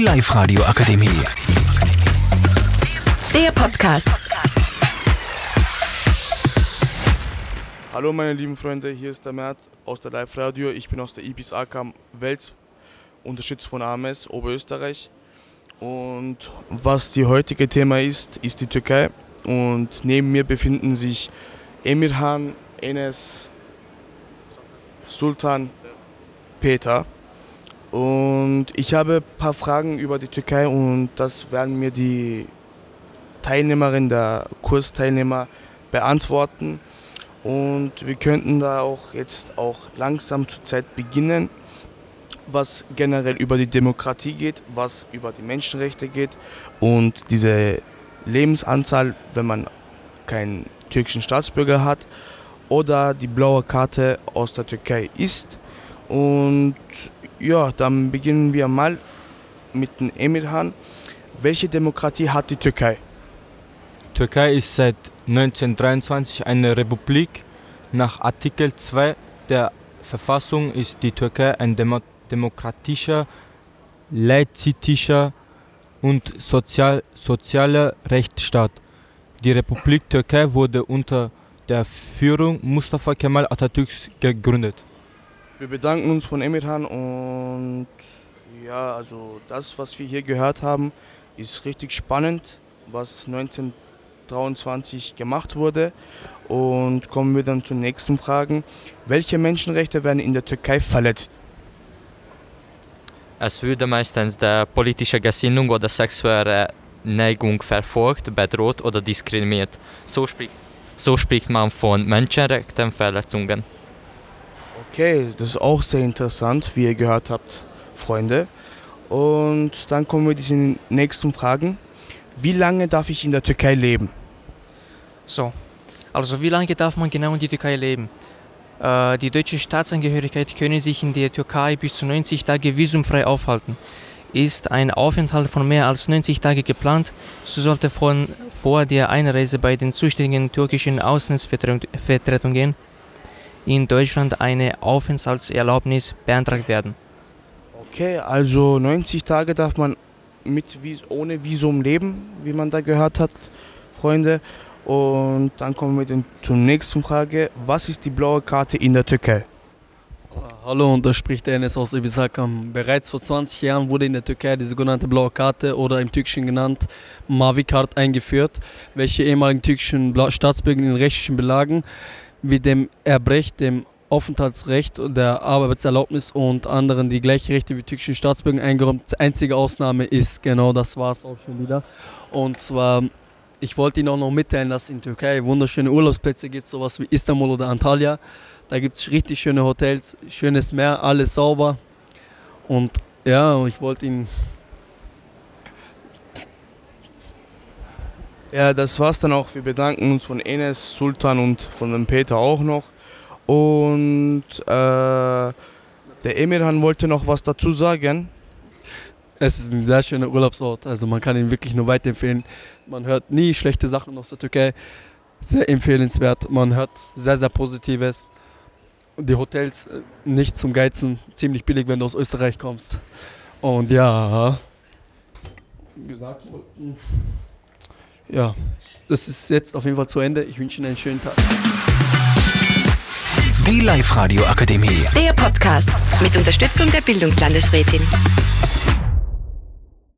Die Live-Radio Akademie. Der Podcast. Hallo meine lieben Freunde, hier ist der Mert aus der Live Radio. Ich bin aus der Ibis Akam Wels, unterstützt von AMS Oberösterreich. Und was die heutige Thema ist, ist die Türkei. Und neben mir befinden sich Emirhan, Enes, Sultan, Peter. Und ich habe ein paar Fragen über die Türkei und das werden mir die Teilnehmerin, der Kursteilnehmer beantworten. Und wir könnten da auch jetzt auch langsam zur Zeit beginnen, was generell über die Demokratie geht, was über die Menschenrechte geht und diese Lebensanzahl, wenn man keinen türkischen Staatsbürger hat oder die blaue Karte aus der Türkei ist. Und ja, dann beginnen wir mal mit dem Emirhan. Welche Demokratie hat die Türkei? Türkei ist seit 1923 eine Republik. Nach Artikel 2 der Verfassung ist die Türkei ein demo demokratischer, laizitischer und sozial sozialer Rechtsstaat. Die Republik Türkei wurde unter der Führung Mustafa Kemal Atatürks gegründet. Wir bedanken uns von Emirhan und ja, also das, was wir hier gehört haben, ist richtig spannend, was 1923 gemacht wurde. Und kommen wir dann zu den nächsten Fragen. Welche Menschenrechte werden in der Türkei verletzt? Es würde meistens der politische Gesinnung oder sexuelle Neigung verfolgt, bedroht oder diskriminiert. So spricht, so spricht man von Menschenrechtsverletzungen. Okay, das ist auch sehr interessant, wie ihr gehört habt, Freunde. Und dann kommen wir zu den nächsten Fragen. Wie lange darf ich in der Türkei leben? So, also wie lange darf man genau in die Türkei leben? Äh, die deutsche Staatsangehörigkeit können sich in der Türkei bis zu 90 Tage visumfrei aufhalten. Ist ein Aufenthalt von mehr als 90 Tagen geplant, so sollte von, vor der Einreise bei den zuständigen türkischen Auslandsvertretungen in Deutschland eine Aufenthaltserlaubnis beantragt werden. Okay, also 90 Tage darf man mit, ohne Visum leben, wie man da gehört hat, Freunde. Und dann kommen wir zur nächsten Frage. Was ist die blaue Karte in der Türkei? Hallo, und da spricht der Enes aus Ibisakam. Bereits vor 20 Jahren wurde in der Türkei die sogenannte blaue Karte oder im Türkischen genannt Mavi Kart eingeführt, welche ehemaligen türkischen Staatsbürger in rechtlichen Belagen wie dem Erbrecht, dem Aufenthaltsrecht, der Arbeitserlaubnis und anderen die gleichen Rechte wie türkischen Staatsbürgern eingeräumt. Einzige Ausnahme ist, genau das war es auch schon wieder. Und zwar, ich wollte Ihnen auch noch mitteilen, dass in Türkei wunderschöne Urlaubsplätze gibt, sowas wie Istanbul oder Antalya. Da gibt es richtig schöne Hotels, schönes Meer, alles sauber. Und ja, ich wollte Ihnen Ja, das war's dann auch. Wir bedanken uns von Enes, Sultan und von dem Peter auch noch. Und äh, der Emirhan wollte noch was dazu sagen. Es ist ein sehr schöner Urlaubsort, also man kann ihn wirklich nur weiterempfehlen. Man hört nie schlechte Sachen aus der Türkei. Sehr empfehlenswert. Man hört sehr, sehr Positives. Die Hotels äh, nicht zum Geizen, ziemlich billig, wenn du aus Österreich kommst. Und ja, gesagt ja, das ist jetzt auf jeden Fall zu Ende. Ich wünsche Ihnen einen schönen Tag. Die Live-Radio Akademie. Der Podcast mit Unterstützung der Bildungslandesrätin.